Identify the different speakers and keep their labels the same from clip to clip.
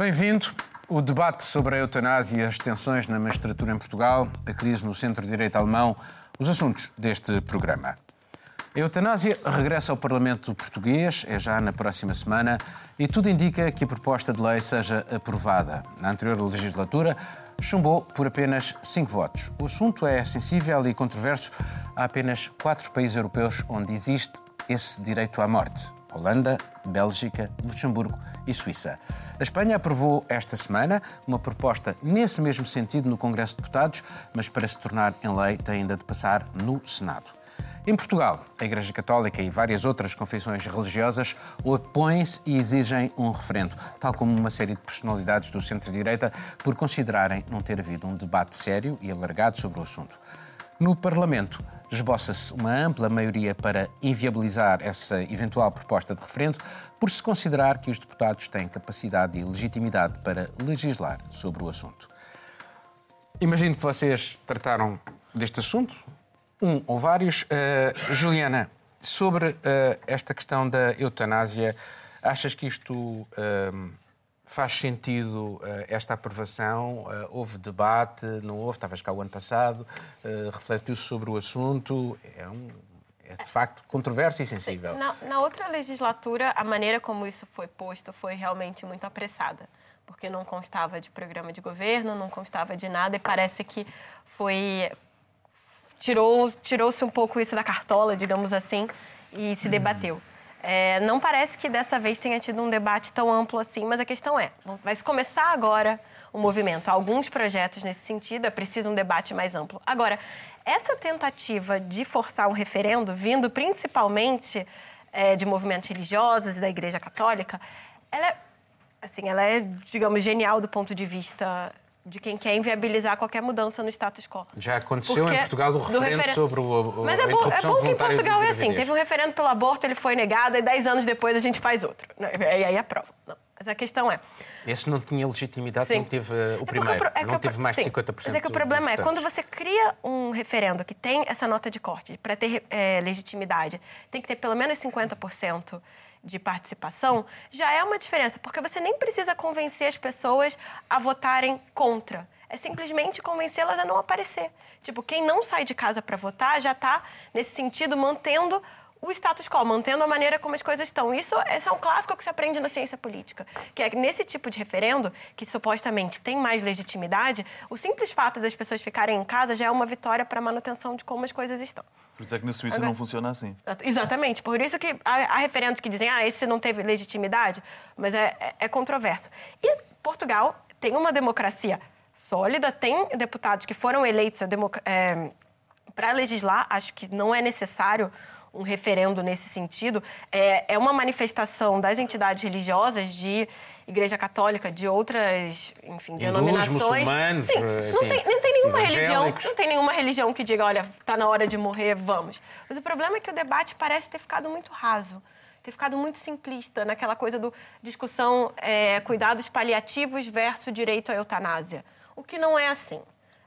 Speaker 1: Bem-vindo. O debate sobre a eutanásia as tensões na magistratura em Portugal, a crise no centro-direito alemão, os assuntos deste programa. A eutanásia regressa ao Parlamento português, é já na próxima semana, e tudo indica que a proposta de lei seja aprovada. Na anterior legislatura, chumbou por apenas cinco votos. O assunto é sensível e controverso. Há apenas quatro países europeus onde existe esse direito à morte: Holanda, Bélgica, Luxemburgo e Suíça. A Espanha aprovou esta semana uma proposta nesse mesmo sentido no Congresso de Deputados, mas para se tornar em lei tem ainda de passar no Senado. Em Portugal, a Igreja Católica e várias outras confissões religiosas opõem-se e exigem um referendo, tal como uma série de personalidades do centro-direita, por considerarem não ter havido um debate sério e alargado sobre o assunto. No Parlamento, esboça-se uma ampla maioria para inviabilizar essa eventual proposta de referendo, por se considerar que os deputados têm capacidade e legitimidade para legislar sobre o assunto. Imagino que vocês trataram deste assunto, um ou vários. Uh, Juliana, sobre uh, esta questão da eutanásia, achas que isto uh, faz sentido esta aprovação? houve debate, não houve? Estavas cá o ano passado, refletiu-se sobre o assunto. É um, é de facto controverso e sensível.
Speaker 2: Na, na, outra legislatura, a maneira como isso foi posto foi realmente muito apressada, porque não constava de programa de governo, não constava de nada e parece que foi tirou tirou-se um pouco isso da cartola, digamos assim, e se debateu. É, não parece que dessa vez tenha tido um debate tão amplo assim, mas a questão é, vai se começar agora o movimento. Alguns projetos nesse sentido, é preciso um debate mais amplo. Agora, essa tentativa de forçar um referendo, vindo principalmente é, de movimentos religiosos e da Igreja Católica, ela é, assim, ela é, digamos, genial do ponto de vista de quem quer inviabilizar qualquer mudança no status quo.
Speaker 1: Já aconteceu Porque em Portugal o referendo refer... sobre o, o
Speaker 2: Mas é bom, é bom que em Portugal é assim, teve um referendo pelo aborto, ele foi negado, e dez anos depois a gente faz outro. E aí aprova. Não. Mas a questão é...
Speaker 1: Esse não tinha legitimidade, sim. não teve uh, o é primeiro, é não teve mais sim. de 50%.
Speaker 2: Mas é que o problema é, quando você cria um referendo que tem essa nota de corte, para ter é, legitimidade, tem que ter pelo menos 50% de participação, já é uma diferença, porque você nem precisa convencer as pessoas a votarem contra. É simplesmente convencê-las a não aparecer. Tipo, quem não sai de casa para votar já está, nesse sentido, mantendo o status quo, mantendo a maneira como as coisas estão. Isso esse é um clássico que se aprende na ciência política, que é que nesse tipo de referendo, que supostamente tem mais legitimidade, o simples fato das pessoas ficarem em casa já é uma vitória para a manutenção de como as coisas estão.
Speaker 3: Por isso é que na Suíça Agora, não funciona assim.
Speaker 2: Exatamente. Por isso que há, há, referendos que dizem, ah, esse não teve legitimidade, mas é, é, é controverso. E Portugal tem uma democracia sólida, tem deputados que foram eleitos é, para legislar, acho que não é necessário um referendo nesse sentido, é, é uma manifestação das entidades religiosas de Igreja Católica, de outras, enfim, Hindus, denominações.
Speaker 1: Sim,
Speaker 2: enfim, não, tem, não tem nenhuma religião, não tem nenhuma religião que diga, olha, está na hora de morrer, vamos. Mas o problema é que o debate parece ter ficado muito raso ter ficado muito simplista naquela coisa do discussão é, cuidados paliativos versus direito à eutanásia. O que não é assim.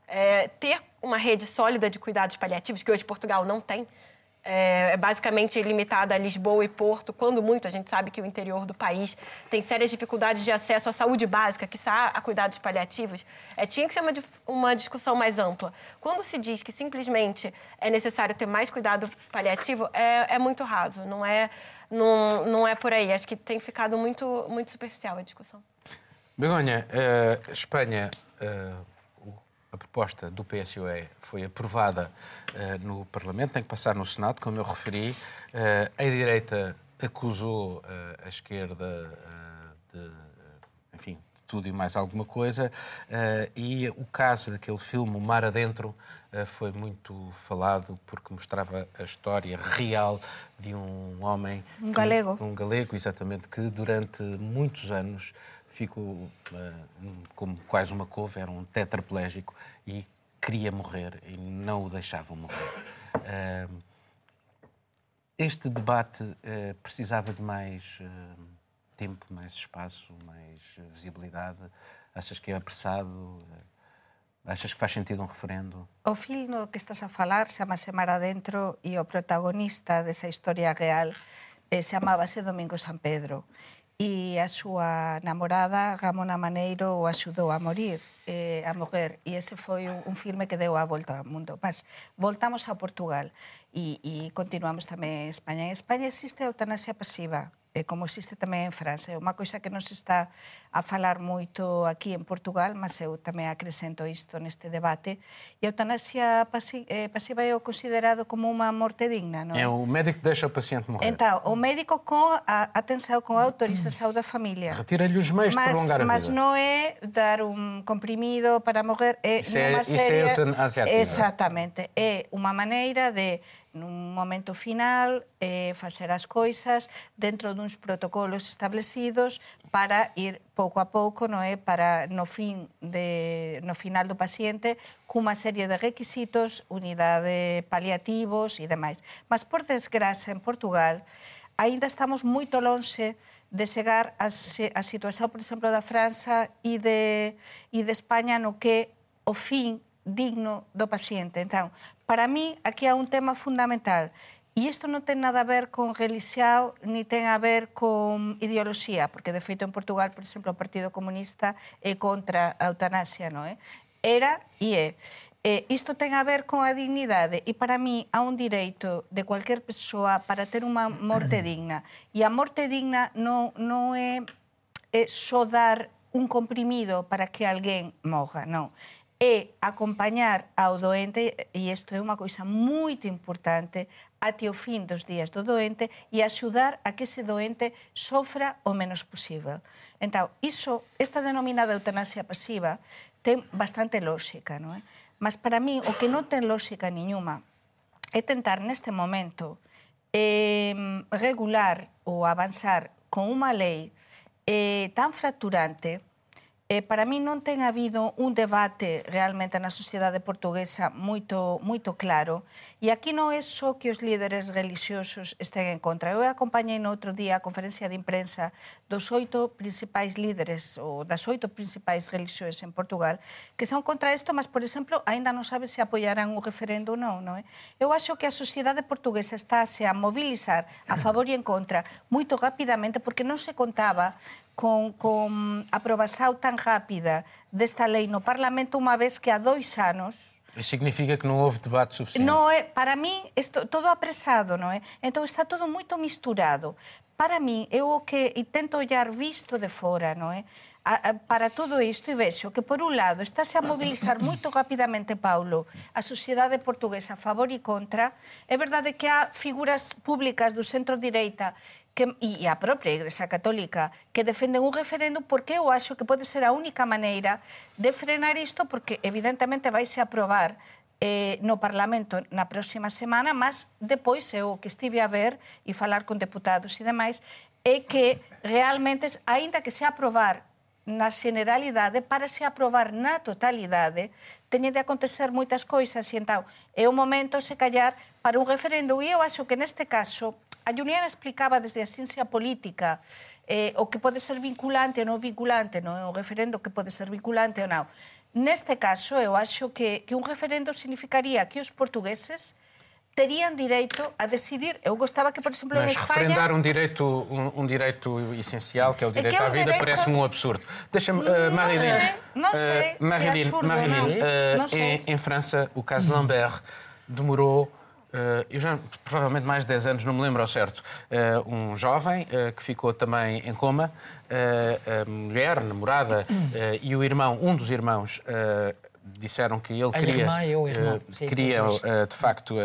Speaker 2: É, ter uma rede sólida de cuidados paliativos, que hoje Portugal não tem, é, é, basicamente limitada a Lisboa e Porto, quando muito a gente sabe que o interior do país tem sérias dificuldades de acesso à saúde básica, que a cuidados paliativos, é, tinha que ser uma, uma discussão mais ampla. Quando se diz que simplesmente é necessário ter mais cuidado paliativo, é, é muito raso, não é, não, não é por aí. Acho que tem ficado muito, muito superficial a discussão.
Speaker 1: Begonha, uh, Espanha. Uh a proposta do PSOE foi aprovada uh, no Parlamento, tem que passar no Senado, como eu referi. Uh, a direita acusou uh, a esquerda de, enfim, de tudo e mais alguma coisa. e o caso daquele filme, O Mar Adentro, foi muito falado porque mostrava a história real de um homem.
Speaker 2: Um galego.
Speaker 1: um galego, exatamente, que durante muitos anos ficou uh, como quase uma couve, era um tetraplégico e queria morrer e não o deixavam morrer. Uh, este debate uh, precisava de mais tempo, mais espaço, mais visibilidade. Achas que é apressado? Achas que faz sentido um referendo?
Speaker 4: O filme que estás a falar chama-se Mar Adentro e o protagonista dessa história real eh, chamava-se Domingo San Pedro. e a súa namorada, Ramona Maneiro, o axudou a morir, eh, a morrer. E ese foi un, un filme que deu a volta ao mundo. Mas voltamos a Portugal e, e continuamos tamén en España. En España existe a eutanasia pasiva, como existe tamén en França. É unha coisa que non se está a falar moito aquí en Portugal, mas eu tamén acrescento isto neste debate. E a eutanasia eh, pasiva é o considerado como unha morte digna, non?
Speaker 1: É o médico que deixa o paciente morrer.
Speaker 4: Então, o médico com a atenção, com a autorização da família.
Speaker 1: Retira-lhe os meios
Speaker 4: mas,
Speaker 1: de prolongar a vida.
Speaker 4: Mas não é dar um comprimido para morrer. É
Speaker 1: isso é, isso é eutanasia
Speaker 4: Exatamente. É uma maneira de nun momento final eh, facer as coisas dentro duns protocolos establecidos para ir pouco a pouco, no é para no fin de no final do paciente cunha serie de requisitos, unidade paliativos e demais. Mas por desgracia en Portugal aínda estamos moito lonxe de chegar a, a situación, por exemplo, da França e de, e de España no que o fin digno do paciente. Entón, para mí, aquí há un tema fundamental. E isto non ten nada a ver con religión, ni ten a ver con ideoloxía, porque de feito en Portugal, por exemplo, o Partido Comunista é contra a eutanasia, non é? Era e é. Eh, isto ten a ver con a dignidade e para mí há un direito de cualquier persoa para ter unha morte digna. E a morte digna non, non é, é só dar un comprimido para que alguén morra, non é acompañar ao doente, e isto é unha coisa moito importante, até o fin dos días do doente e axudar a que ese doente sofra o menos posible. Entao, iso, esta denominada eutanasia pasiva, ten bastante lógica, non é? Mas para mí, o que non ten lógica niñuma é tentar neste momento eh, regular ou avanzar con unha lei eh, tan fracturante Eh, para mí non ten habido un debate realmente na sociedade portuguesa moito, moito claro e aquí non é só que os líderes religiosos estén en contra. Eu acompañei no outro día a conferencia de imprensa dos oito principais líderes ou das oito principais religións en Portugal que son contra isto, mas, por exemplo, aínda non sabe se apoiarán o referendo ou non. non é? Eu acho que a sociedade portuguesa está a mobilizar a favor e en contra moito rapidamente porque non se contaba con, con aprobación tan rápida desta lei no Parlamento unha vez que há dois anos
Speaker 1: Isso significa que não houve debate suficiente.
Speaker 4: Não é, para mim, isto, todo apressado, não é? Então está tudo muito misturado. Para mim, eu o que e tento olhar visto de fora, não é? A, a, para todo isto e vexo que, por un lado, estáse a mobilizar moito rapidamente, Paulo, a sociedade portuguesa a favor e contra. É verdade que há figuras públicas do centro-direita que, e a propia Igrexa Católica que defenden un referendo porque eu acho que pode ser a única maneira de frenar isto porque evidentemente vaise aprobar eh, no Parlamento na próxima semana, mas depois eu que estive a ver e falar con deputados e demais, é que realmente, aínda que se aprobar na generalidade, para se aprobar na totalidade, teñen de acontecer moitas coisas e entao é o momento, se callar, para un referendo. E eu acho que neste caso a Juliana explicaba desde a ciencia política eh, o que pode ser vinculante ou non vinculante, non? o referendo que pode ser vinculante ou non. Neste caso, eu acho que, que un referendo significaría que os portugueses terían direito a decidir. Eu gostava que, por exemplo,
Speaker 1: Mas
Speaker 4: en Espanha...
Speaker 1: referendar um direito, um, um direito essencial, que é o direito é é à vida, direito... parece-me um absurdo. Deixa-me, uh, Marilyn...
Speaker 4: Não sei, não sei uh, Marilyn, Marilyn uh,
Speaker 1: em, em França, o caso Lambert demorou eu já, provavelmente mais de 10 anos, não me lembro ao certo, uh, um jovem uh, que ficou também em coma, a mulher, namorada e o irmão, um dos irmãos, disseram que ele
Speaker 5: a
Speaker 1: queria,
Speaker 5: irmã e o irmão. Sim,
Speaker 1: queria de facto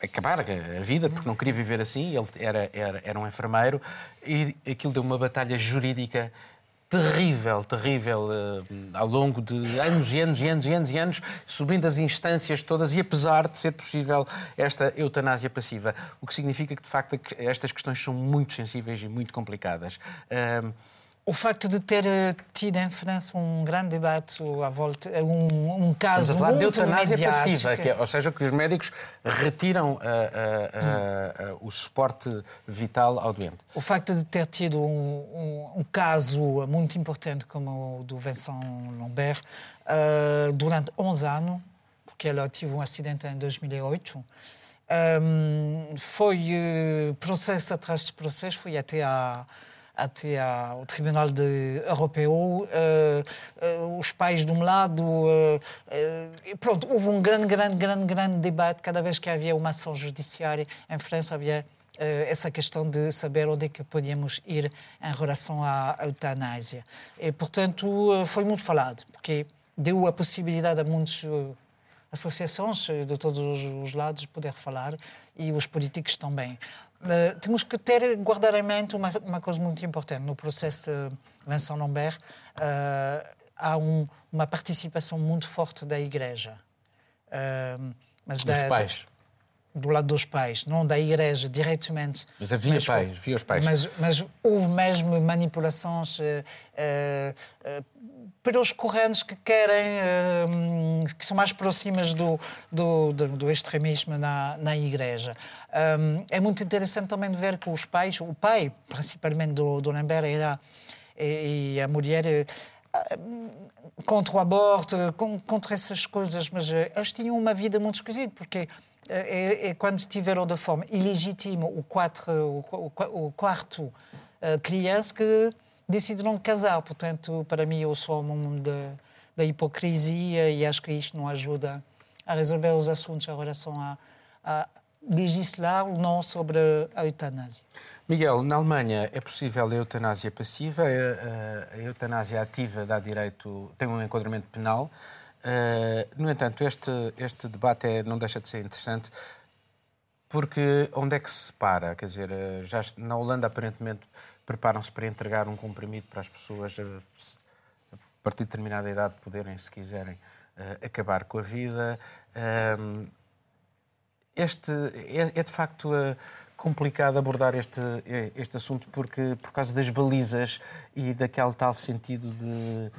Speaker 1: acabar a vida, porque não queria viver assim, ele era, era, era um enfermeiro, e aquilo deu uma batalha jurídica terrível, terrível, uh, ao longo de anos e anos e anos e anos e anos, subindo as instâncias todas e apesar de ser possível esta eutanásia passiva. O que significa que, de facto, estas questões são muito sensíveis e muito complicadas.
Speaker 5: O facto de ter eh, tido em França um grande debate à volta, eh, um, um caso Estamos a falar de
Speaker 1: eutanásia passiva, que é, ou seja, que os médicos retiram uh, uh, uh, o suporte vital ao doente.
Speaker 5: O facto de ter tido um, um, um caso muito importante como o do Vincent Lambert durante 11 anos, porque ela teve um acidente em 2008, um, foi processo atrás de processo, foi até a até ao Tribunal de, Europeu, uh, uh, os pais de um lado. Uh, pronto, houve um grande, grande, grande, grande debate. Cada vez que havia uma ação judiciária em França, havia essa questão de saber onde é que podíamos ir em relação à eutanásia. E, portanto, foi muito falado, porque deu a possibilidade a muitas associações de todos os lados poder falar e os políticos também. Uh, temos que ter, guardar em mente uma, uma coisa muito importante. No processo Vincent Lambert, uh, há um, uma participação muito forte da Igreja.
Speaker 1: Uh, mas dos da, pais?
Speaker 5: Do lado dos pais, não da Igreja diretamente.
Speaker 1: Mas havia mas, pais, havia os pais.
Speaker 5: Mas, mas houve mesmo manipulações para os correntes que querem, um, que são mais próximas do, do, do, extremismo na, na Igreja. Um, é muito interessante também ver que os pais, o pai, principalmente do, do Lambert, era, e, e a mulher hum, contra o aborto, contra essas coisas, mas eh, eles tinham uma vida muito esquisita, porque é, é, quando tiveram de forma ilegítima o, quatro, o, o, o quarto criança que decide não casar. Portanto, para mim, eu sou um mundo da, da hipocrisia e acho que isto não ajuda a resolver os assuntos em relação a, a legislar ou não sobre a eutanásia.
Speaker 1: Miguel, na Alemanha é possível a eutanásia passiva, a, a, a eutanásia ativa dá direito, tem um enquadramento penal. Uh, no entanto, este, este debate é, não deixa de ser interessante porque onde é que se para? Quer dizer, eh, já na Holanda aparentemente preparam-se para entregar um comprimido para as pessoas a, partir de determinada idade poderem, se quiserem, uh, acabar com a vida. Uh, este é, é, de facto uh, complicado abordar este, este assunto porque por causa das balizas e daquele tal sentido de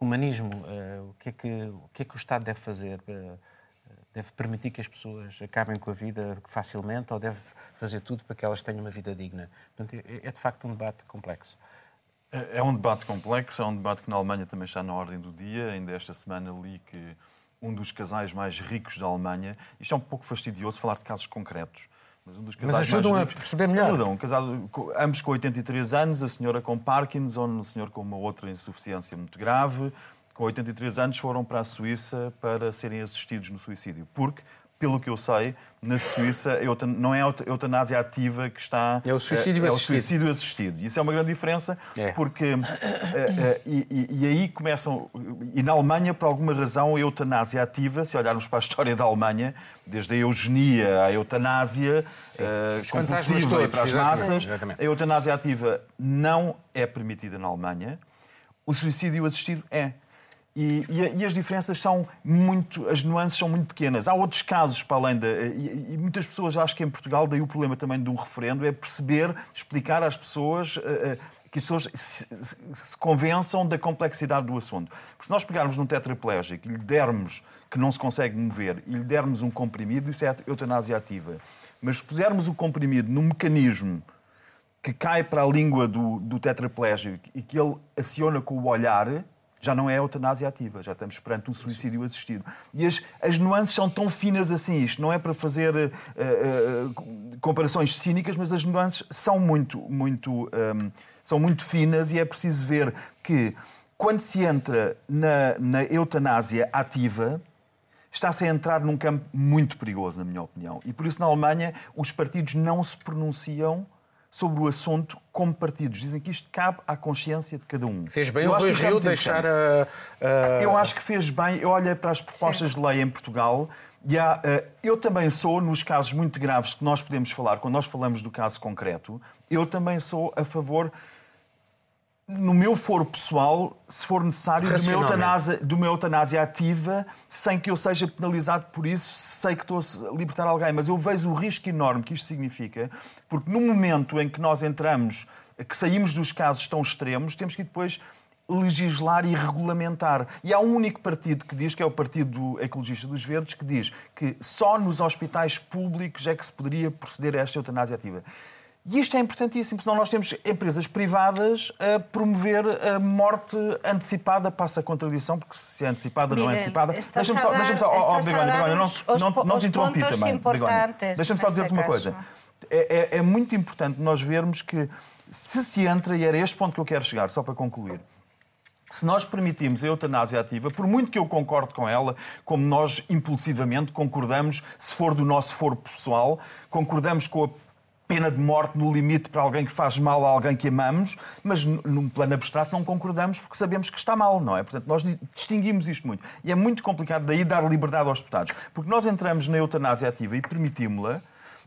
Speaker 1: humanismo. o, que é que, o que é que o Estado deve fazer? Deve permitir que as pessoas acabem com a vida facilmente ou deve fazer tudo para que elas tenham uma vida digna? Portanto, é, é de facto um debate complexo.
Speaker 3: É, é um debate complexo, é um debate que na Alemanha também está na ordem do dia. Ainda esta semana li que um dos casais mais ricos da Alemanha, isto é um pouco fastidioso falar de casos concretos, mas um dos casais
Speaker 1: mas ajudam
Speaker 3: mais
Speaker 1: ricos, a perceber melhor.
Speaker 3: Ajudam, casado, ambos com 83 anos, a senhora com Parkinson, o senhor com uma outra insuficiência muito grave, com 83 anos, foram para a Suíça para serem assistidos no suicídio. Porque, pelo que eu sei, na Suíça não é a eutanásia ativa que está.
Speaker 1: É o suicídio é,
Speaker 3: é assistido. É o suicídio assistido. Isso é uma grande diferença, é. porque. É, é, e, e, aí começam. E na Alemanha, por alguma razão, a eutanásia ativa, se olharmos para a história da Alemanha, desde a eugenia à eutanásia uh, compulsiva e para as massas, exatamente. a eutanásia ativa não é permitida na Alemanha. O suicídio assistido é. E, e, e, as diferenças são muito, as nuances são muito pequenas. Há outros casos para além da. E, e, muitas pessoas acham que em Portugal, daí o problema também de um referendo, é perceber, explicar às pessoas. Uh, uh, que as pessoas se, convençam da complexidade do assunto. Porque se nós pegarmos num tetraplégico e lhe dermos que não se consegue mover e lhe dermos um comprimido, isso é eutanásia ativa. Mas se pusermos o comprimido num mecanismo que cai para a língua do, do tetraplégico e que ele aciona com o olhar, já não é a eutanásia ativa, já estamos perante um suicídio assistido. E as, as nuances são tão finas assim. Isto não é para fazer uh, uh, comparações cínicas, mas as nuances são muito, muito, um, ehm, são muito finas e é preciso ver que quando se entra na, na eutanásia ativa, está-se a entrar num campo muito perigoso, na minha opinião. E por isso, na Alemanha, os partidos não se pronunciam sobre o assunto como partidos. Dizem que isto cabe à consciência de cada um.
Speaker 1: Fez bem eu o Rui é Rio deixar a,
Speaker 3: a... Eu acho que fez bem. Eu olhei para as propostas Sim. de lei em Portugal e há, eh, eu também sou, nos casos muito graves que nós podemos falar, quando nós falamos do caso concreto, eu também sou a favor no meu foro pessoal, se for necessário, de uma, eutanásia, de uma eutanásia ativa, sem que eu seja penalizado por isso, sei que estou a libertar alguém. Mas eu vejo o risco enorme que isto significa, porque no momento em que nós entramos, que saímos dos casos tão extremos, temos que depois legislar e regulamentar. E há um único partido que diz, que é o Partido Ecologista dos Verdes, que diz que só nos hospitais públicos é que se poderia proceder a esta eutanásia ativa. E isto é importantíssimo, senão nós temos empresas privadas a promover a morte antecipada, passa a contradição, porque se é antecipada, Miguel, não é antecipada. Deixa-me só, deixa só, oh, oh, Begonha, Begonha, não, não, não te interrompi também. Deixa-me só dizer-te uma coisa. é, é, é muito importante nós vermos que se se entra, e era este ponto que eu quero chegar, só para concluir, se nós permitimos a eutanásia ativa, por muito que eu concorde com ela, como nós impulsivamente concordamos, se for do nosso foro pessoal, concordamos com a pena de morte no limite para alguém que faz mal a alguém que amamos, mas num plano abstrato não concordamos porque sabemos que está mal, não é? Portanto, nós distinguimos isto muito. E é muito complicado daí dar liberdade aos deputados, porque nós entramos na eutanásia ativa e permitimos-la,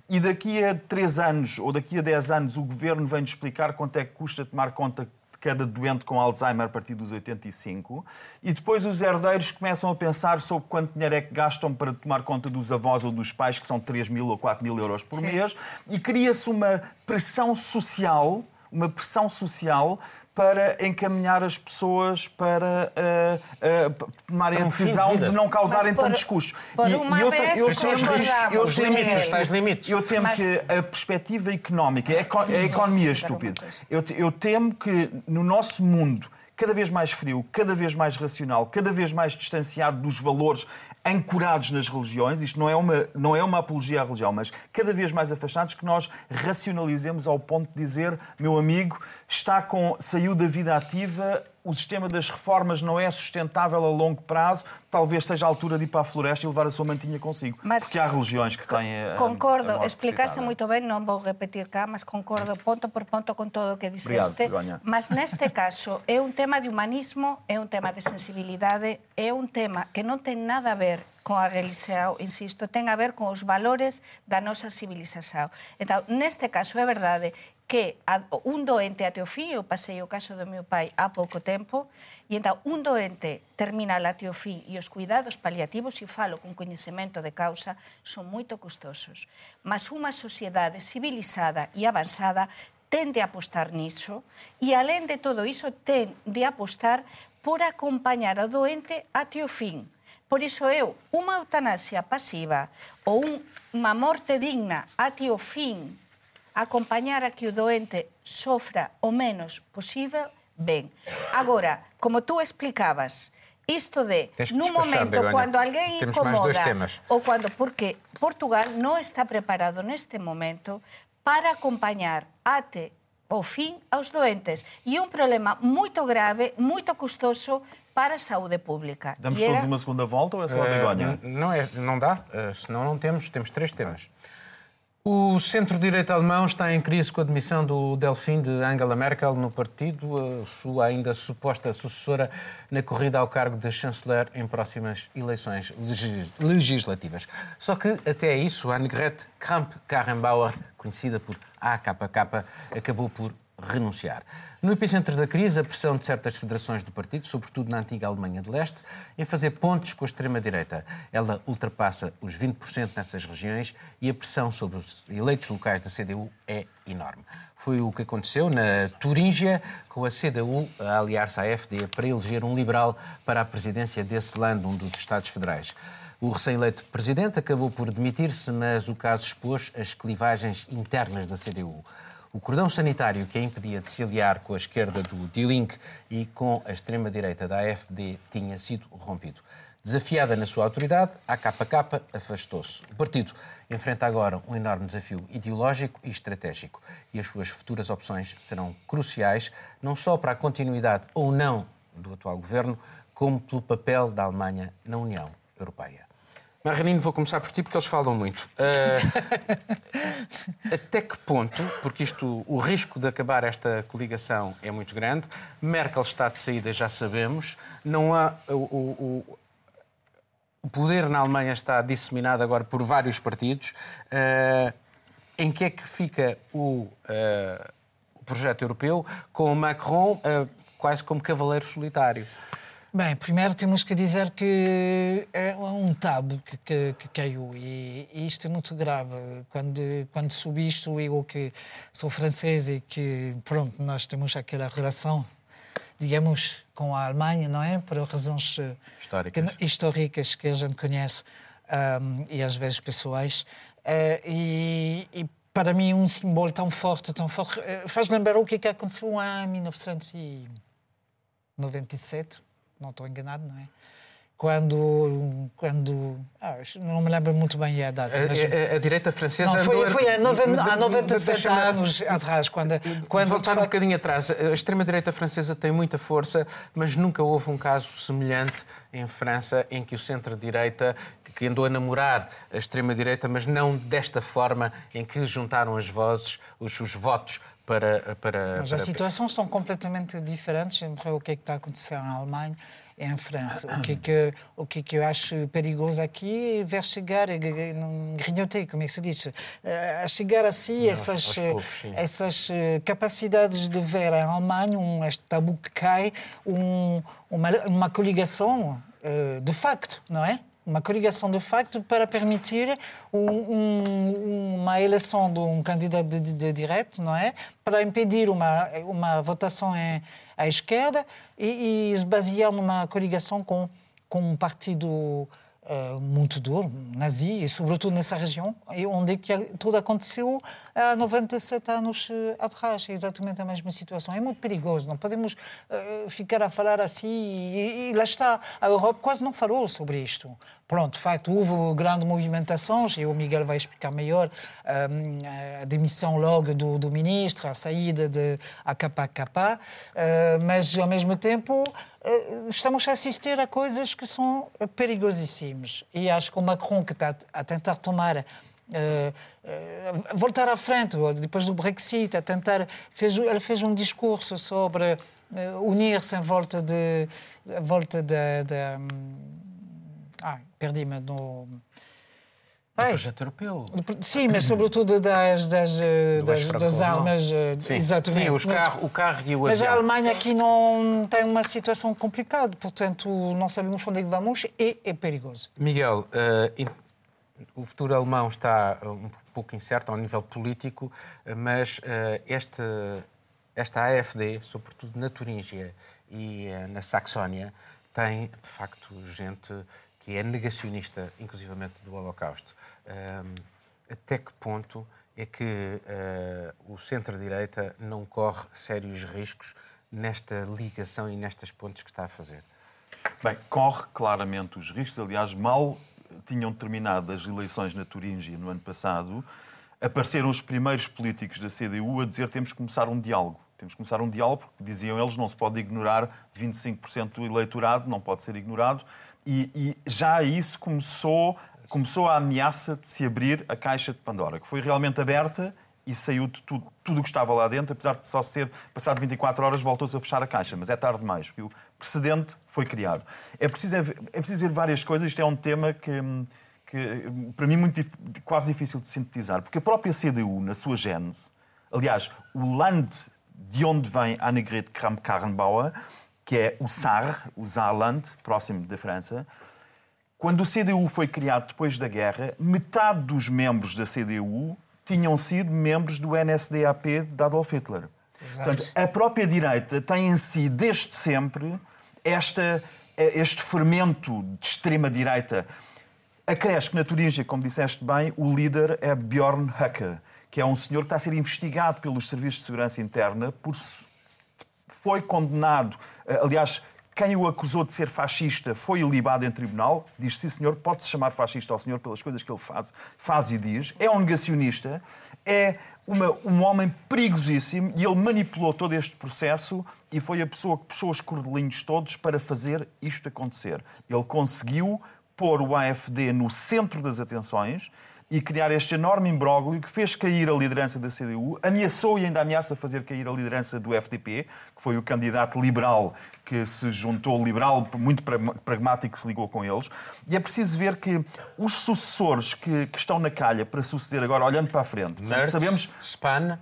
Speaker 3: e daqui a três anos ou daqui a dez anos o governo vem-nos explicar quanto é que custa tomar conta cada doente com Alzheimer a partir dos 85, e depois os herdeiros começam a pensar sobre quanto dinheiro é que gastam para tomar conta dos avós ou dos pais, que são 3 mil ou 4 mil euros por Sim. mês, e cria-se uma pressão social, uma pressão social para encaminhar as pessoas para uh, uh, tomarem a decisão de não causarem tantos custos.
Speaker 4: E, e eu, eu, eu temo,
Speaker 1: eu os limites, tais limites.
Speaker 3: Eu temo Mas... que a perspectiva económica, é a economia estúpida, eu, eu temo que no nosso mundo cada vez mais frio, cada vez mais racional, cada vez mais distanciado dos valores ancorados nas religiões, isto não é uma, não é uma apologia à religião, mas cada vez mais afastados, que nós racionalizemos ao ponto de dizer, meu amigo, está com, saiu da vida ativa, o sistema das reformas não é sustentável a longo prazo, talvez seja a altura de ir para a floresta e levar a sua mantinha consigo. Mas porque há religiões que têm. A,
Speaker 4: concordo, a explicaste muito bem, não vou repetir cá, mas concordo ponto por ponto com tudo o que disseste. Obrigado, mas neste caso é um tema de humanismo, é um tema de sensibilidade, é um tema que não tem nada a ver com a religião, insisto, ten a ver con os valores da nosa civilización. Então, neste caso, é verdade que a, un doente a teofí, eu pasei o caso do meu pai há pouco tempo, e entón un doente termina a teofí e os cuidados paliativos, e falo con coñecemento de causa, son moito custosos. Mas unha sociedade civilizada e avanzada ten de apostar niso e, alén de todo iso, ten de apostar por acompañar o doente até o fin. Por iso eu, unha eutanasia pasiva ou unha morte digna até o fin acompañar a que o doente sofra o menos posible, ben. Agora, como tú explicabas, isto de nun momento Begoña. cando alguén
Speaker 1: Temos incomoda
Speaker 4: ou cando porque Portugal non está preparado neste momento para acompañar ate o fin aos doentes e un problema moito grave, moito custoso para a saúde pública.
Speaker 3: Damos era... todos uma segunda volta ou é só a Begonha?
Speaker 1: Uh, não, é, não dá, uh, senão não temos, temos três temas. O centro-direita alemão está em crise com a admissão do Delfim de Angela Merkel no partido, sua ainda suposta sucessora na corrida ao cargo de chanceler em próximas eleições legislativas. Só que, até isso, Annegret Kramp-Karrenbauer, conhecida por AKK, acabou por renunciar. No epicentro da crise, a pressão de certas federações do partido, sobretudo na antiga Alemanha de Leste, em fazer pontos com a extrema-direita. Ela ultrapassa os 20% nessas regiões e a pressão sobre os eleitos locais da CDU é enorme. Foi o que aconteceu na Turíngia, com a CDU a aliar-se à FD para eleger um liberal para a presidência desse Land, um dos Estados Federais. O recém-eleito presidente acabou por demitir-se, mas o caso expôs as clivagens internas da CDU. O cordão sanitário que a impedia de se aliar com a esquerda do Die Link e com a extrema-direita da AfD tinha sido rompido. Desafiada na sua autoridade, a KK afastou-se. O partido enfrenta agora um enorme desafio ideológico e estratégico e as suas futuras opções serão cruciais, não só para a continuidade ou não do atual governo, como pelo papel da Alemanha na União Europeia. Marinino, vou começar por ti porque eles falam muito. Uh, até que ponto, porque isto, o risco de acabar esta coligação é muito grande, Merkel está de saída, já sabemos, não há. O, o, o poder na Alemanha está disseminado agora por vários partidos. Uh, em que é que fica o, uh, projeto europeu com o Macron quase como cavaleiro solitário?
Speaker 5: Bem, primeiro temos que dizer que é um tabu que, que, que caiu e, e, isto é muito grave. Quando, quando soube isto, eu que sou francês e que, pronto, nós temos aquela relação, digamos, com a Alemanha, não é? Por razões eh,
Speaker 1: históricas
Speaker 5: que, históricas que a gente conhece um, e às vezes pessoais. Uh, e, e para mim um símbolo tão forte, tão forte, uh, faz lembrar o que, é que aconteceu em 1997 não estou enganado, não é? quando, quando ah, não me lembro muito bem a data.
Speaker 1: Mas... A, a, a, direita francesa.
Speaker 5: Não, foi, foi há, noven, há 97 anos atrás, quando. quando
Speaker 1: voltar um bocadinho atrás. A extrema-direita francesa tem muita força, mas nunca houve um caso semelhante em França em que o centro-direita, que andou a namorar a extrema-direita, mas não desta forma em que juntaram as vozes, os, os votos para. para
Speaker 5: mas
Speaker 1: para...
Speaker 5: as situações são completamente diferentes entre o que é que está a acontecer na Alemanha em França. O que, é que, o que, é que eu acho perigoso aqui é ver chegar, grignoter, como é que se diz, a chegar assim Não, essas, poucos, essas eh, capacidades de ver em Alemanha um, este tabu que cai, um, uma, uma coligação eh, de facto, não é? Uma coligação de facto para permitir um, um, uma eleição de um candidato de, de, de, direto, não é? Para impedir uma, uma votação em, à esquerda e, e se basear numa coligação com, com um partido uh, muito duro, nazi, e sobretudo nessa região, onde que tudo aconteceu há 97 anos uh, atrás. É exatamente a mesma situação. É muito perigoso, não podemos uh, ficar a falar assim. E, e, lá está, a Europa quase não falou sobre isto. Pronto, de facto, houve grande movimentação, e o Miguel vai explicar melhor, a demissão logo do, do ministro, a saída de AKPK, mas ao mesmo tempo eh, estamos a assistir a coisas que são perigosíssimas. E acho que o Macron, que está a tentar tomar Uh, uh, voltar à frente, depois do Brexit, a tentar. Fez, ele fez um discurso sobre uh, unir-se em volta de. volta de. Ah, perdi-me no
Speaker 1: do projeto europeu.
Speaker 5: Sim, mas sobretudo das, das, das, das armas.
Speaker 1: Eh, sim, exatamente. Sim, os carro, o carro e o
Speaker 5: Mas a Alemanha aqui não tem uma situação complicada, portanto não sabemos onde é que vamos e é perigoso.
Speaker 1: Miguel, uh, o futuro alemão está um pouco incerto ao nível político, mas uh, este, esta AFD, sobretudo na Turíngia e uh, na Saxónia, tem de facto gente que é negacionista, inclusivamente do Holocausto até que ponto é que uh, o centro-direita não corre sérios riscos nesta ligação e nestas pontes que está a fazer?
Speaker 3: Bem, corre claramente os riscos. Aliás, mal tinham terminado as eleições na Turíngia no ano passado, apareceram os primeiros políticos da CDU a dizer temos que começar um diálogo. Temos que começar um diálogo, porque diziam eles, não se pode ignorar 25% do eleitorado, não pode ser ignorado. E, e já isso começou começou a ameaça de se abrir a caixa de Pandora, que foi realmente aberta e saiu de tudo, tudo o que estava lá dentro, apesar de só se ter passado 24 horas, voltou-se a fechar a caixa, mas é tarde demais, porque o precedente foi criado. É preciso, é, preciso ver várias coisas, isto é um tema que, que para mim, muito, quase difícil de sintetizar, porque a própria CDU, na sua gênese, aliás, o Land de onde vem Annegret Kramp-Karrenbauer, que é o Saar, o Saarland, próximo da França, quando o CDU foi criado depois da guerra, metade dos membros da CDU tinham sido membros do NSDAP de Adolf Hitler. Exato. Portanto, a própria direita tem em si, desde sempre, esta, este fermento de extrema-direita. Acresce que na Turingia, como disseste bem, o líder é Bjorn Höcke, que é um senhor que está a ser investigado pelos serviços de segurança interna por foi condenado, aliás, quem o acusou de ser fascista foi ilibado em tribunal. Diz, sim, senhor, pode-se chamar fascista ao senhor pelas coisas que ele faz, faz e diz. É um negacionista, é uma, um homem perigosíssimo e ele manipulou todo este processo e foi a pessoa que puxou os cordelinhos todos para fazer isto acontecer. Ele conseguiu pôr o AFD no centro das atenções e criar este enorme imbróglio que fez cair a liderança da CDU, ameaçou e ainda ameaça fazer cair a liderança do FDP, que foi o candidato liberal que se juntou, liberal, muito pragmático, que se ligou com eles. E é preciso ver que os sucessores que, que estão na calha para suceder agora, olhando para a frente,
Speaker 1: Mertz, sabemos... Spahn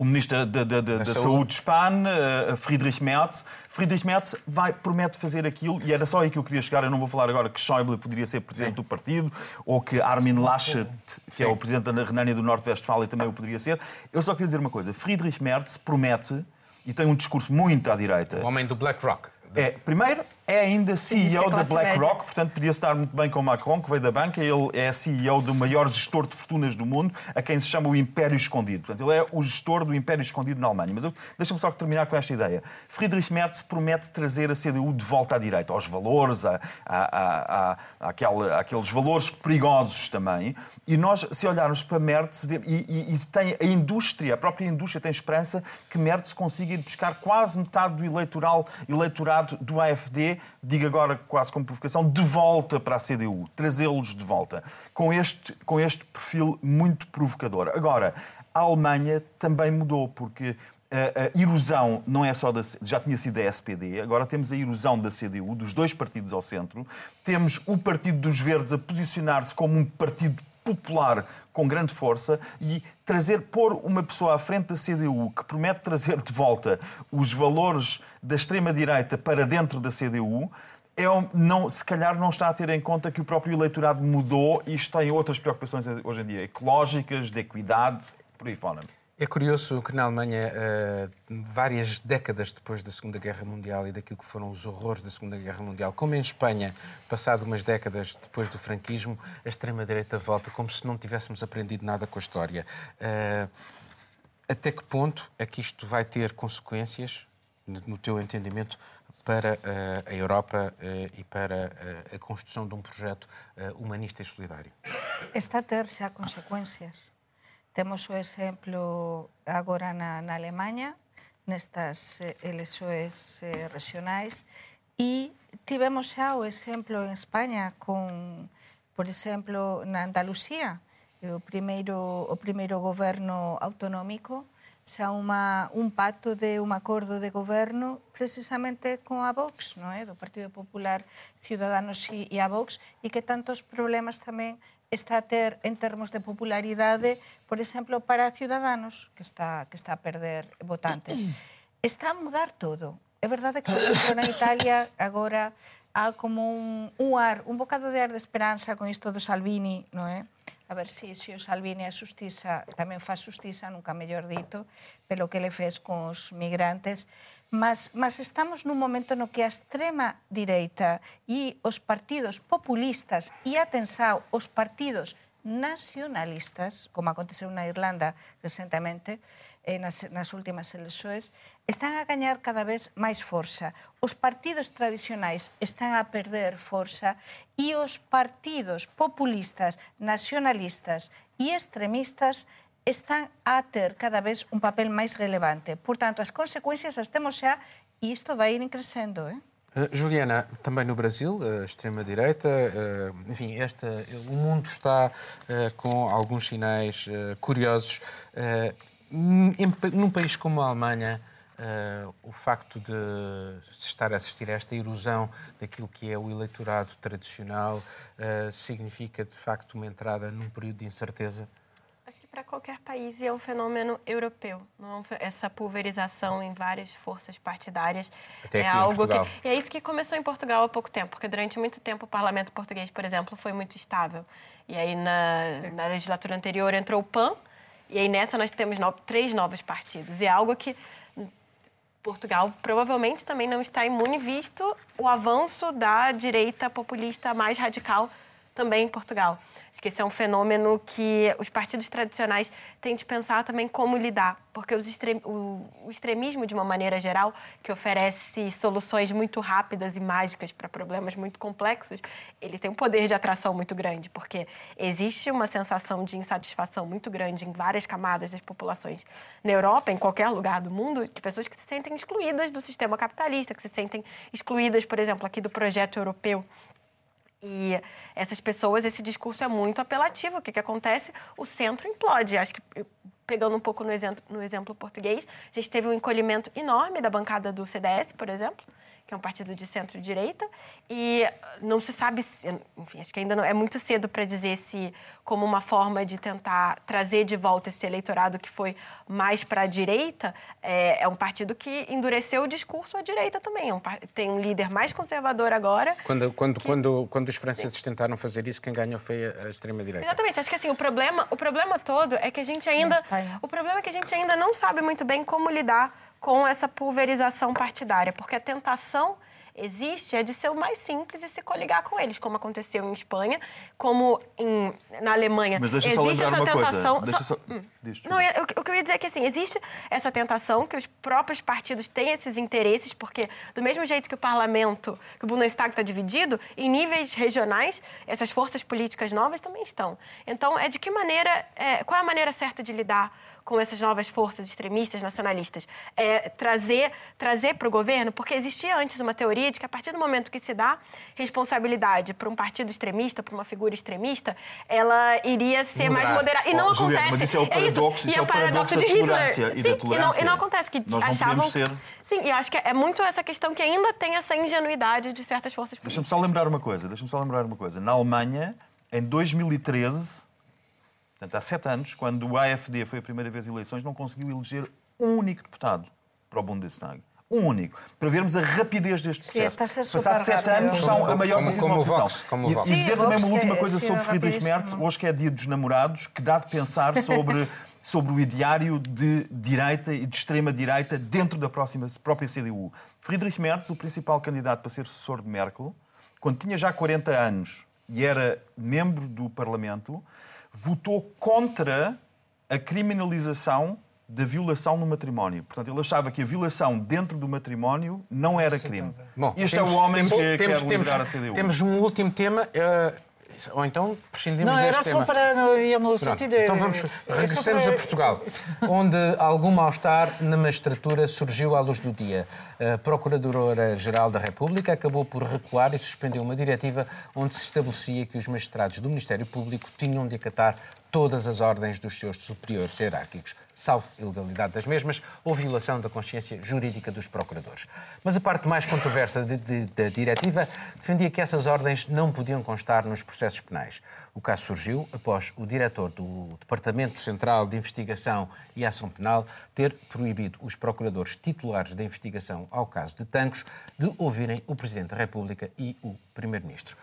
Speaker 3: o ministro da, da, da, da Saúde, Spahn, uh, Friedrich Merz. Friedrich Merz vai, promete fazer aquilo, e era só aí que eu queria chegar. Eu não vou falar agora que Schäuble poderia ser presidente Sim. do partido, ou que Armin Laschet, que Sim. é o presidente da Renânia do Norte-Westfália, também o poderia ser. Eu só queria dizer uma coisa. Friedrich Merz promete, e tem um discurso muito à direita...
Speaker 1: O homem do BlackRock.
Speaker 3: É, primeiro, é ainda CEO da BlackRock, portanto podia estar muito bem com Macron, que veio da banca. Ele é CEO do maior gestor de fortunas do mundo, a quem se chama o Império Escondido. Portanto, ele é o gestor do Império Escondido na Alemanha. Mas deixa-me só terminar com esta ideia. Friedrich Merz promete trazer a CDU de volta à direita, aos valores, a, a, a, aquele, aqueles valores perigosos também. E nós, se olharmos para Merz, e, e, e, tem a indústria, a própria indústria tem esperança que Merz consiga ir buscar quase metade do eleitoral, eleitorado do AFD digo agora quase como provocação, de volta para a CDU, trazê-los de volta, com este, com este perfil muito provocador. Agora, a Alemanha também mudou, porque a, a erosão não é só da, já tinha sido da SPD, agora temos a erosão da CDU, dos dois partidos ao centro, temos o Partido dos Verdes a posicionar-se como um partido popular com grande força e trazer, pôr uma pessoa à frente da CDU que promete trazer de volta os valores da extrema-direita para dentro da CDU, é não, se calhar não está a ter em conta que o próprio eleitorado mudou e isto tem outras preocupações hoje em dia, ecológicas, de equidade, por aí fora.
Speaker 1: É curioso que na Alemanha, eh, várias décadas depois da Segunda Guerra Mundial e daquilo que foram os horrores da Segunda Guerra Mundial, como em Espanha, passado umas décadas depois do franquismo, a extrema-direita volta como se não tivéssemos aprendido nada com a história. Eh, até que ponto é que isto vai ter consequências, no teu entendimento, para eh, a Europa e para a construção de um projeto humanista e solidário?
Speaker 4: Está a ter já consequências. Temos o exemplo agora na, na Alemanha, nestas LSOEs eh, eh regionais, e tivemos xa o exemplo en España con, por exemplo, na Andalucía, o primeiro, o primeiro goberno autonómico, xa unha, un pacto de un acordo de goberno precisamente con a Vox, non é? do Partido Popular Ciudadanos e, e a Vox, e que tantos problemas tamén está a ter en termos de popularidade, por exemplo, para Ciudadanos, que está, que está a perder votantes. Está a mudar todo. É verdade que funciona en Italia agora há como un, un ar, un bocado de ar de esperanza con isto do Salvini, non é? A ver se si, si o Salvini a xustiza, tamén faz xustiza, nunca mellor dito, pelo que le fez cos migrantes, mas, mas estamos nun momento no que a extrema direita e os partidos populistas e, atensao, os partidos nacionalistas, como aconteceu na Irlanda recentemente, eh, nas, nas últimas elexoes, están a gañar cada vez máis forza. Os partidos tradicionais están a perder forza e os partidos populistas, nacionalistas e extremistas están a ter cada vez un papel máis relevante. Por tanto, as consecuencias as temos xa e isto vai ir crescendo, eh?
Speaker 1: Uh, Juliana, também no Brasil, a extrema-direita, uh, enfim, esta, o mundo está uh, com alguns sinais curiosos. Em, num país como a Alemanha, o facto de se estar a assistir a esta erosão daquilo que é o eleitorado tradicional significa, de facto, uma entrada num período de incerteza?
Speaker 2: Acho que para qualquer país é um fenômeno europeu. Essa pulverização em várias forças partidárias
Speaker 1: é algo que
Speaker 2: e é isso que começou em Portugal há pouco tempo, porque durante muito tempo o parlamento português, por exemplo, foi muito estável. E aí na, na legislatura anterior entrou o PAN e aí nessa nós temos no, três novos partidos. E é algo que Portugal provavelmente também não está imune visto o avanço da direita populista mais radical também em Portugal. Acho que esse é um fenômeno que os partidos tradicionais têm de pensar também como lidar, porque extrem... o... o extremismo, de uma maneira geral, que oferece soluções muito rápidas e mágicas para problemas muito complexos, ele tem um poder de atração muito grande, porque existe uma sensação de insatisfação muito grande em várias camadas das populações na Europa, em qualquer lugar do mundo, de pessoas que se sentem excluídas do sistema capitalista, que se sentem excluídas, por exemplo, aqui do projeto europeu e essas pessoas, esse discurso é muito apelativo. O que, que acontece? O centro implode. Acho que, pegando um pouco no exemplo, no exemplo português, a gente teve um encolhimento enorme da bancada do CDS, por exemplo, que é um partido de centro-direita, e não se sabe, enfim, acho que ainda não, é muito cedo para dizer se, como uma forma de tentar trazer de volta esse eleitorado que foi mais para a direita, é, é, um partido que endureceu o discurso à direita também. É um, tem um líder mais conservador agora.
Speaker 1: Quando, quando, que... quando, quando os franceses Sim. tentaram fazer isso, quem ganhou foi a extrema-direita.
Speaker 2: Exatamente. Acho que assim, o problema, o problema todo é que a gente ainda. O problema é que a gente ainda não sabe muito bem como lidar com essa pulverização partidária, porque a tentação existe é de ser o mais simples e se coligar com eles, como aconteceu em Espanha, como em, na Alemanha.
Speaker 3: Mas deixa
Speaker 2: existe
Speaker 3: só
Speaker 2: essa tentação.
Speaker 3: coisa. Deixa
Speaker 2: só...
Speaker 3: só...
Speaker 2: Hum. Não, eu, o que eu ia dizer é que assim, existe essa tentação que os próprios partidos têm esses interesses, porque do mesmo jeito que o parlamento, que o Bundestag está dividido, em níveis regionais, essas forças políticas novas também estão. Então, é de que maneira, é, qual é a maneira certa de lidar com essas novas forças extremistas, nacionalistas, é, trazer, trazer para o governo, porque existia antes uma teoria de que a partir do momento que se dá responsabilidade para um partido extremista, para uma figura extremista, ela iria ser Mudar. mais moderada. E não
Speaker 3: oh,
Speaker 2: acontece.
Speaker 3: Juliana, mas isso é o paradoxo,
Speaker 2: é
Speaker 3: isso é o paradoxo da tolerância e da tolerância.
Speaker 2: E não, e não acontece que
Speaker 3: Nós
Speaker 2: achavam...
Speaker 3: não ser...
Speaker 2: Sim, e acho que é muito essa questão que ainda tem essa ingenuidade de certas forças políticas.
Speaker 3: Deixa-me só lembrar uma coisa, deixa-me só lembrar uma coisa. Na Alemanha, em 2013 Portanto, há sete anos, quando o AFD foi a primeira vez eleições, não conseguiu eleger um único deputado para o Bundestag. Um único. Para vermos a rapidez deste processo.
Speaker 4: Sim,
Speaker 3: Passados sete anos, são a maior
Speaker 1: como, como
Speaker 3: oposição.
Speaker 1: Vox, como
Speaker 3: e,
Speaker 1: Vox.
Speaker 3: e dizer
Speaker 4: Sim,
Speaker 3: também uma última
Speaker 4: é,
Speaker 3: coisa sobre Friedrich Merz, hoje que é dia dos namorados, que dá de pensar sobre, sobre o ideário de direita e de extrema-direita dentro da próxima, própria CDU. Friedrich Merz, o principal candidato para ser sucessor de Merkel, quando tinha já 40 anos e era membro do Parlamento, votou contra a criminalização da violação no matrimónio. Portanto, ele achava que a violação dentro do matrimónio não era crime.
Speaker 1: Bom,
Speaker 3: este
Speaker 1: temos,
Speaker 3: é o homem
Speaker 1: temos,
Speaker 3: que
Speaker 1: temos,
Speaker 3: quer
Speaker 1: temos,
Speaker 3: a CDU.
Speaker 1: Temos um último tema. Uh, ou então prescindimos
Speaker 5: não,
Speaker 1: deste
Speaker 5: era
Speaker 1: tema.
Speaker 5: só para ir no
Speaker 1: Pronto,
Speaker 5: sentido...
Speaker 1: Então vamos, regressamos
Speaker 5: para...
Speaker 1: a Portugal, onde algum mal-estar na magistratura surgiu à luz do dia. A Procuradora-Geral da República acabou por recuar e suspendeu uma diretiva onde se estabelecia que os magistrados do Ministério Público tinham de acatar todas as ordens dos seus superiores hierárquicos, salvo ilegalidade das mesmas ou violação da consciência jurídica dos procuradores. Mas a parte mais controversa da diretiva defendia que essas ordens não podiam constar nos processos penais. O caso surgiu após o diretor do Departamento Central de Investigação e Ação Penal ter proibido os procuradores titulares da investigação ao caso de Tancos de ouvirem o Presidente da República e o Primeiro-Ministro.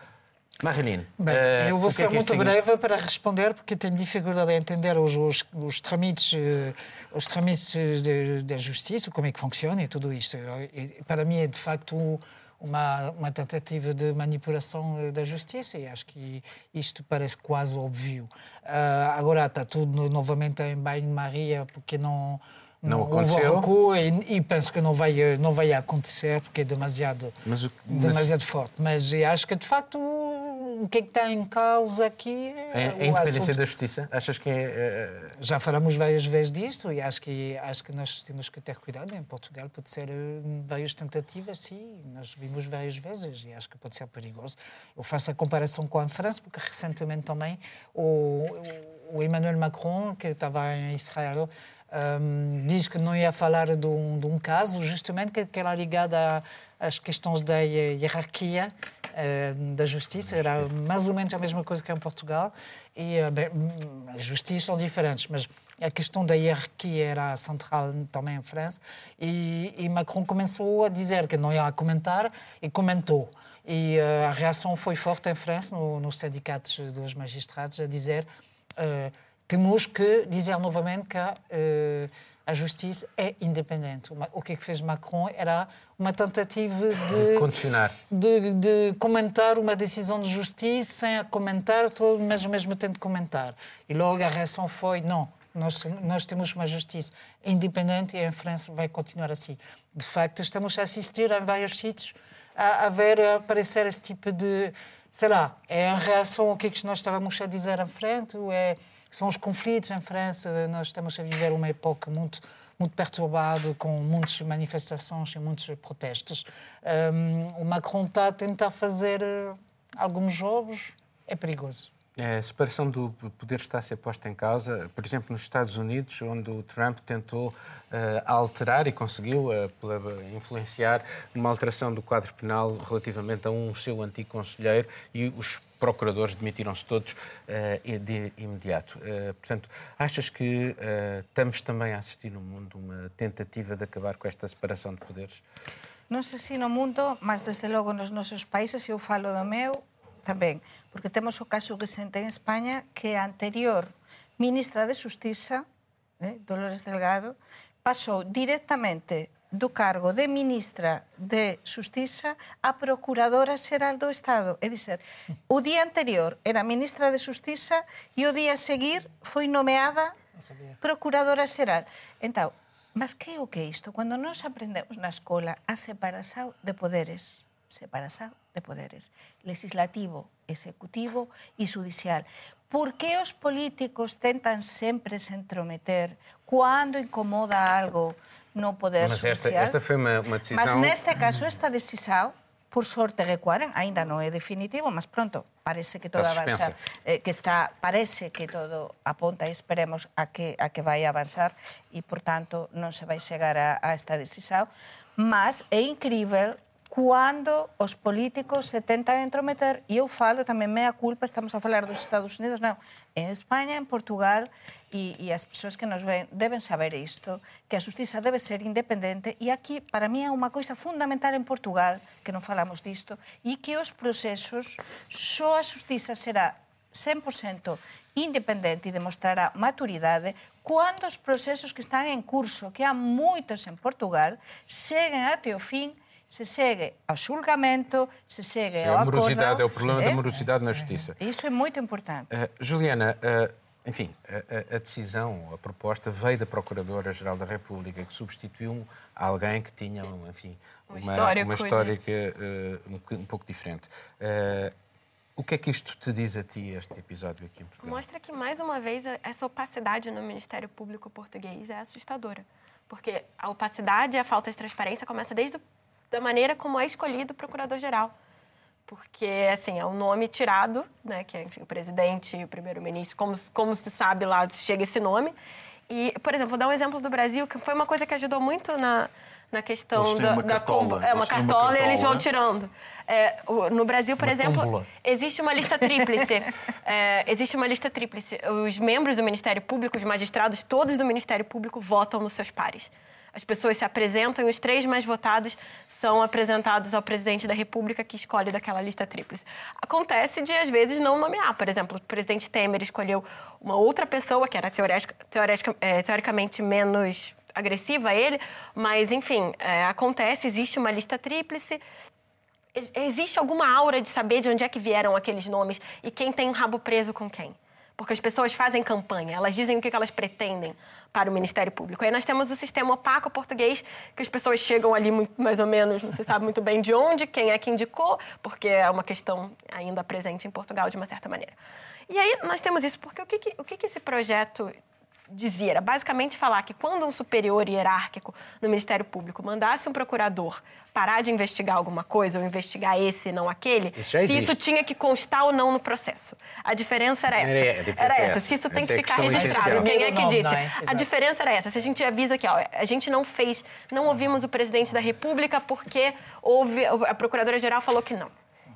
Speaker 1: Marilene,
Speaker 5: Bem, uh, eu vou ser
Speaker 1: é
Speaker 5: muito breve para responder, porque tenho dificuldade em entender os, os, os trâmites, uh, os trâmites da justiça, como é que funciona e tudo isto. E, para mim é, de facto, uma, uma tentativa de manipulação eh, da justiça e acho que isto parece quase óbvio. Uh, agora está tudo novamente em banho-maria, porque não
Speaker 1: não, aconteceu.
Speaker 5: Recuo e, e, penso que não vai, não vai acontecer porque é demasiado, mas, mas... demasiado forte. Mas acho que, de facto, o que é que está em causa aqui
Speaker 1: é, a independência assunto... da justiça? Achas que é, é...
Speaker 5: Já falamos várias vezes disto e acho que, acho que nós temos que ter cuidado. Em Portugal pode ser eh, várias tentativas, sim. Nós vimos várias vezes e acho que pode ser perigoso. Eu faço a comparação com a França, porque recentemente também o, o Emmanuel Macron, que estava em Israel, um, diz que não ia falar de um, de um caso, justamente que, que era ligado às questões da hierarquia uh, da justiça, era mais ou menos a mesma coisa que em Portugal, e uh, bem, as justiças são diferentes, mas a questão da hierarquia era central também em França, e, e Macron começou a dizer que não ia comentar, e comentou. E uh, a reação foi forte em França, no, nos sindicatos dos magistrados, a dizer temos que dizer novamente que uh, a justiça é independente. O que, é que fez Macron era uma tentativa de,
Speaker 1: condicionar,
Speaker 5: de, de, comentar uma decisão de justiça sem a comentar, mas ao mesmo tempo comentar. E logo a reação foi não. Nós, nós temos uma justiça independente e em França vai continuar assim. De facto, estamos a assistir em vários sítios a, a ver a aparecer esse tipo de. Sei lá, é a reação ao que, é que nós estávamos a dizer em frente, ou é são os conflitos em França. Nós estamos a viver uma época muito muito perturbada, com muitas manifestações e muitos protestos. Um, o Macron está a tentar fazer uh, alguns jogos, é perigoso.
Speaker 1: A separação do poder está a ser posta em causa, por exemplo, nos Estados Unidos, onde o Trump tentou uh, alterar e conseguiu uh, influenciar uma alteração do quadro penal relativamente a um seu antigo conselheiro e os procuradores demitiram-se todos uh, de imediato. portanto, achas que estamos também a assistir no mundo uma tentativa de acabar com esta separação de poderes?
Speaker 4: Non sei se no mundo, mas desde logo nos nosos países, eu falo do meu, tamén, porque temos o caso recente en España que a anterior ministra de Justiza, eh, Dolores Delgado, pasou directamente do cargo de ministra de Justiza a Procuradora Xeral do Estado. É dizer, o día anterior era ministra de Justiza e o día a seguir foi nomeada Procuradora Xeral. Entao, mas que é o que é isto? Cando nos aprendemos na escola a separação de poderes, separação de poderes, legislativo, executivo e judicial. Por que os políticos tentan sempre se entrometer quando incomoda algo no poder
Speaker 1: Mas
Speaker 4: esta,
Speaker 1: esta foi uma, uma decisão...
Speaker 4: Mas neste caso, esta decisão, por sorte recuaran, ainda non é definitivo, mas pronto, parece que todo avanza, eh, que está, parece que todo aponta e esperemos a que, a que vai avanzar e, por tanto, non se vai chegar a, a esta decisão, mas é incrível Cando os políticos se tentan entrometer, e eu falo tamén mea culpa, estamos a falar dos Estados Unidos, non, en España, en Portugal, e, e as persoas que nos ven deben saber isto, que a justiza debe ser independente, e aquí, para mí, é unha coisa fundamental en Portugal, que non falamos disto, e que os procesos, só a justiza será 100% independente e demostrará maturidade cando os procesos que están en curso, que há moitos en Portugal, cheguen até o fin e se segue ao xulgamento, se segue ao
Speaker 1: acordo... morosidade, é o problema é? da morosidade na justiça.
Speaker 4: Isso é muito importante. Uh,
Speaker 1: Juliana, uh, enfim, a, a, decisão, a proposta veio da Procuradora-Geral da República, que substituiu alguém que tinha, enfim, uma, história, uma história que, uh, um, um, pouco diferente. o que é que isto te diz a ti, este episódio aqui em Portugal?
Speaker 2: Mostra que, mais uma vez, essa opacidade no Ministério Público português é assustadora. Porque a opacidade e a falta de transparência começa desde o da maneira como é escolhido o procurador-geral. Porque, assim, é um nome tirado, né, que é enfim, o presidente o primeiro-ministro, como, como se sabe lá, chega esse nome. E, por exemplo, vou dar um exemplo do Brasil, que foi uma coisa que ajudou muito na, na questão da,
Speaker 3: uma
Speaker 2: da
Speaker 3: cartola.
Speaker 2: É uma cartola, uma cartola e eles vão tirando. É, no Brasil, por uma exemplo, existe uma lista tríplice. é, existe uma lista tríplice. Os membros do Ministério Público, os magistrados, todos do Ministério Público votam nos seus pares. As pessoas se apresentam e os três mais votados são apresentados ao presidente da República, que escolhe daquela lista tríplice. Acontece de, às vezes, não nomear. Por exemplo, o presidente Temer escolheu uma outra pessoa, que era é, teoricamente menos agressiva a ele, mas, enfim, é, acontece, existe uma lista tríplice. Existe alguma aura de saber de onde é que vieram aqueles nomes e quem tem um rabo preso com quem? Porque as pessoas fazem campanha, elas dizem o que elas pretendem para o Ministério Público. Aí nós temos o sistema opaco português, que as pessoas chegam ali muito, mais ou menos, não se sabe muito bem de onde, quem é que indicou, porque é uma questão ainda presente em Portugal de uma certa maneira. E aí nós temos isso, porque o que, que o que, que esse projeto dizia era basicamente falar que quando um superior hierárquico no Ministério Público mandasse um procurador parar de investigar alguma coisa ou investigar esse e não aquele, isso se isso tinha que constar ou não no processo. A diferença era essa. É, diferença era essa. Se isso tem que ficar registrado. Quem é que disse? É? A diferença era essa. Se a gente avisa que ó, a gente não fez, não ouvimos o presidente da República porque houve, a Procuradora-Geral falou que não.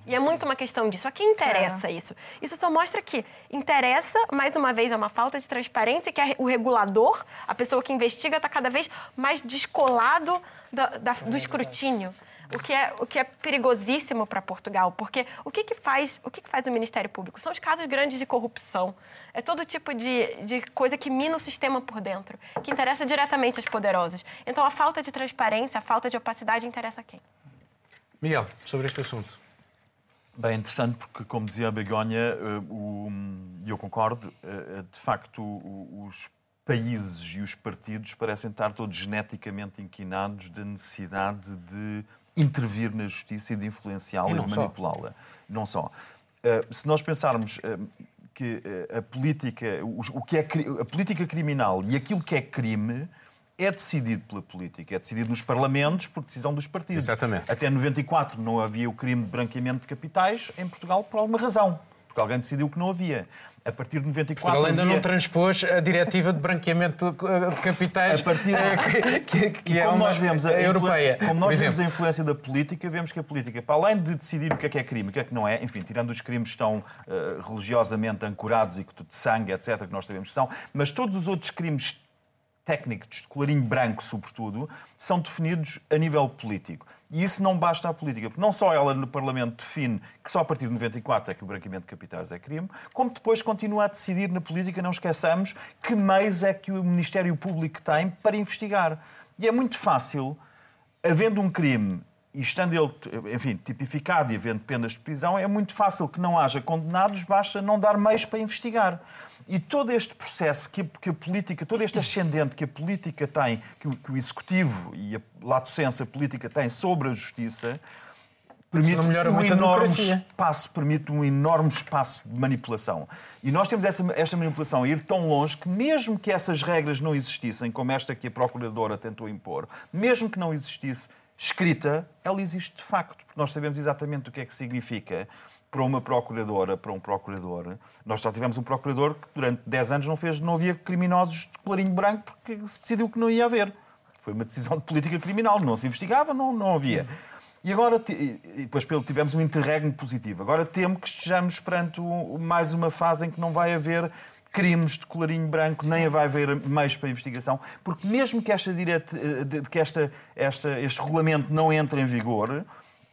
Speaker 2: E é muito uma questão disso. A quem interessa é. isso? Isso só mostra que interessa, mais uma vez, é uma falta de transparência, que o regulador, a pessoa que investiga, está cada vez mais descolado da, da, do escrutínio. O que, é, o que é perigosíssimo para Portugal, porque o que, que, faz, o que, que faz o Ministério Público? São os casos grandes de corrupção. É todo tipo de, de coisa que mina o sistema por dentro, que interessa diretamente aos poderosos. Então, a falta de transparência, a falta de opacidade interessa a quem?
Speaker 1: Miguel, sobre este assunto.
Speaker 3: Bem, interessante porque, como dizia a Begonha, eh, e eu concordo, eh, eh, de facto, os países e os partidos parecem estar todos geneticamente inquinados da necessidade de intervir na justiça e de influenciá-la e, e de manipulá-la. Não só. Se nós pensarmos que a política, o que é a política criminal e aquilo que é crime é decidido pela política, é decidido nos parlamentos por decisão dos partidos.
Speaker 1: Exatamente.
Speaker 3: Até 94 não havia o crime de branqueamento de capitais em Portugal por alguma razão, porque alguém decidiu que não havia. A partir de 94
Speaker 1: Portugal ainda havia... não transpôs a diretiva de branqueamento de capitais a partir... Eh, que, que é
Speaker 3: como
Speaker 1: uma
Speaker 3: nós vemos a europeia. Como nós vemos a influência da política, vemos que a política, para além de decidir o que é que é crime, o que é que não é, enfim, tirando os crimes que estão uh, religiosamente ancorados e que de sangue, etc., que nós sabemos que são, mas todos os outros crimes técnicos de colarinho branco, sobretudo, são definidos a nível político. E isso não basta à política, porque não só ela no Parlamento define que só a partir de 94 é que o branqueamento de capitais é crime, como depois continua a decidir na política, não esqueçamos, que meios é que o Ministério Público tem para investigar. E é muito fácil havendo um crime e estando ele, enfim, tipificado e havendo penas de prisão, é muito fácil que não haja condenados, basta não dar meios para investigar. E todo este processo que a, que a política, todo este ascendente que a política tem, que o, que o executivo e a latocência política tem sobre a justiça, permite um enorme espaço, permite um enorme espaço de manipulação. E nós temos essa, esta manipulação a ir tão longe que mesmo que essas regras não existissem, como esta que a procuradora tentou impor, mesmo que não existisse escrita, ela existe de facto, porque nós sabemos exatamente o que é que significa para uma procuradora, para um procurador. Nós só tivemos um procurador que durante 10 anos não fez, não havia criminosos de colarinho branco porque se decidiu que não ia haver. Foi uma decisão de política criminal, não se investigava, não, não havia. E agora, e depois tivemos um interregno positivo. Agora temo que estejamos perante mais uma fase em que não vai haver crimes de colarinho branco, nem vai haver meios para investigação, porque mesmo que, esta direta, eh, que esta, esta, este regulamento não entre em vigor,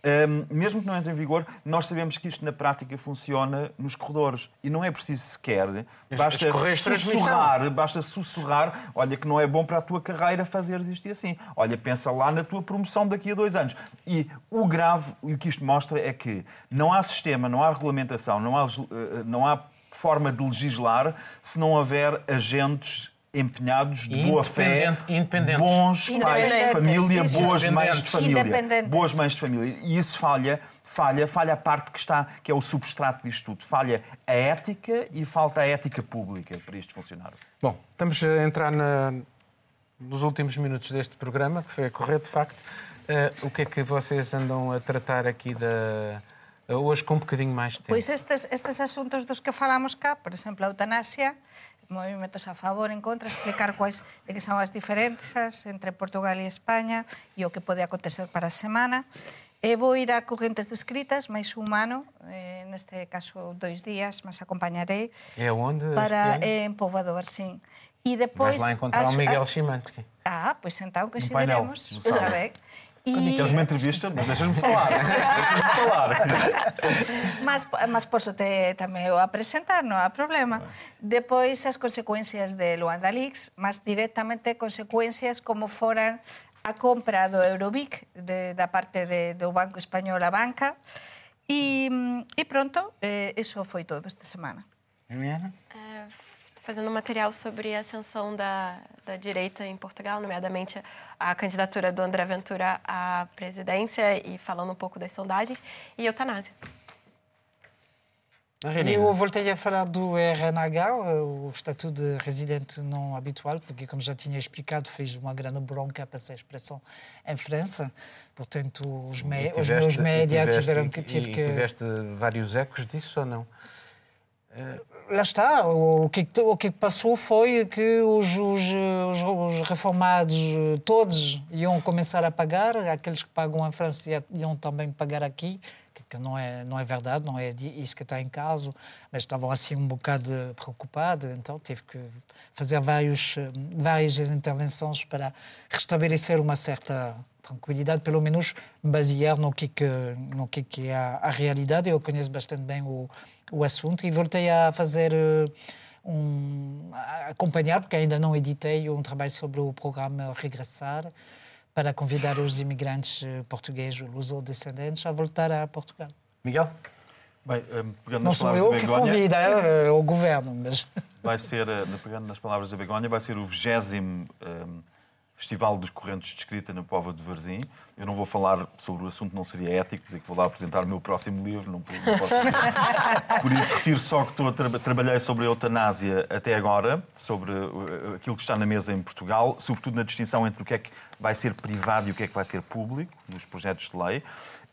Speaker 3: um, mesmo que não entre em vigor, nós sabemos que isto na prática funciona nos corredores. E não é preciso sequer. Basta sussurrar, basta sussurrar, olha que não é bom para a tua carreira fazeres isto e assim. Olha, pensa lá na tua promoção daqui a dois anos. E o grave, e o que isto mostra é que não há sistema, não há regulamentação, não há, eh, não há forma de legislar se não houver agentes empenhados de boa fé, bons pais de família, boas mães de família, boas mães de família. E isso falha, falha, falha a parte que está, que é o substrato disto tudo. Falha a ética e falta a ética pública para isto funcionar.
Speaker 1: Bom, estamos a entrar na, nos últimos minutos deste programa, que foi a correr, de facto. Uh, o que é que vocês andam a tratar aqui da hoje com um bocadinho mais de tempo?
Speaker 4: Pois estes, estes assuntos dos que falamos cá, por exemplo, a eutanásia, movimentos a favor, en contra, explicar quais que son as diferenzas entre Portugal e España e o que pode acontecer para a semana. E vou ir a correntes descritas, máis humano, eh, neste caso dois días, mas acompañarei.
Speaker 1: E onde?
Speaker 4: Para, en Povoado Barcín.
Speaker 1: E depois... Vais lá encontrar as, o Miguel Chimansky.
Speaker 4: Ah, pois então coincidiremos. Um painel,
Speaker 3: e... Queres uma entrevista? Mas deixas-me falar. deixas-me falar.
Speaker 4: mas, mas posso te também o apresentar, não há problema. Depois, as consequências de Luanda Leaks, mas diretamente consequências como foram a compra do Eurobic de, da parte de, do Banco Espanhol a banca. E, e pronto, eh, isso foi todo esta semana.
Speaker 1: Juliana?
Speaker 2: É, fazendo material sobre a ascensão da, da direita em Portugal, nomeadamente a candidatura do André Ventura à presidência e falando um pouco das sondagens, e eutanásia.
Speaker 5: Eu voltei a falar do RNH, o Estatuto de Residente Não Habitual, porque, como já tinha explicado, fez uma grande bronca para essa expressão em França. Portanto, os, me tiveste, os meus médias tiveram que...
Speaker 1: Tive que... tiveste vários ecos disso ou não?
Speaker 5: Lá está, o que, o que passou foi que os, os, os, reformados todos iam começar a pagar, aqueles que pagam em França iam também pagar aqui, que não é, não é verdade, não é isso que está em caso, mas estavam assim um bocado preocupados, então tive que fazer vários, várias intervenções para restabelecer uma certa tranquilidade, pelo menos basear no que, que, no que, que é a, a realidade. Eu conheço bastante bem o, o assunto e voltei a fazer eh, um, a acompanhar, porque ainda não editei, um trabalho sobre o programa Regressar, para convidar os imigrantes eh, portugueses, luso-descendentes, a voltar a Portugal.
Speaker 1: Miguel?
Speaker 3: Bem, eh, pegando
Speaker 5: não sou eu que convida, é o governo, mas...
Speaker 3: Vai ser, pegando nas palavras da Begonha, vai ser o vigésimo um, Festival dos Correntes de Escrita na Pova de Varzim. Eu não vou falar sobre o assunto, não seria ético, dizer que vou lá apresentar o meu próximo livro, não, posso Por isso, refiro só que estou tra trabalhei sobre a eutanásia até agora, sobre uh, aquilo que está na mesa em Portugal, sobretudo na distinção entre o que é que vai ser privado e o que é que vai ser público, nos projetos de lei.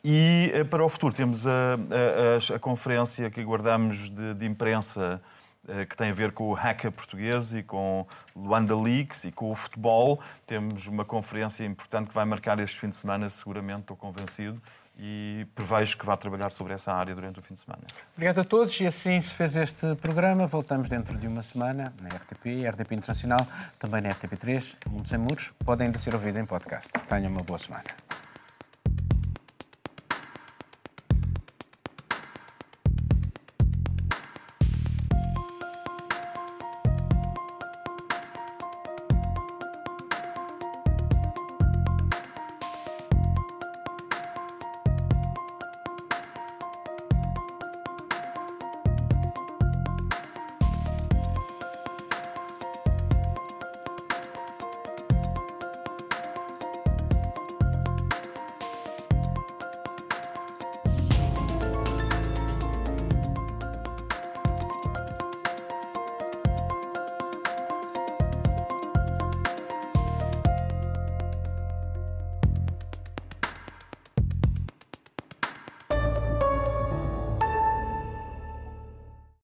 Speaker 3: E uh, para o futuro temos a, a, a, a conferência que aguardamos de, de imprensa que tem a ver com o hacker português e com Luanda Leaks e com o futebol. Temos uma conferência importante que vai marcar este fim de semana, seguramente, estou convencido, e prevejo que vá trabalhar sobre essa área durante o fim de semana.
Speaker 1: Obrigado a todos e assim se fez este programa. Voltamos dentro de uma semana na RTP, RTP Internacional, também na RTP3, Mundo Sem Muros. Podem ainda ser ouvido em podcast. Tenham uma boa semana.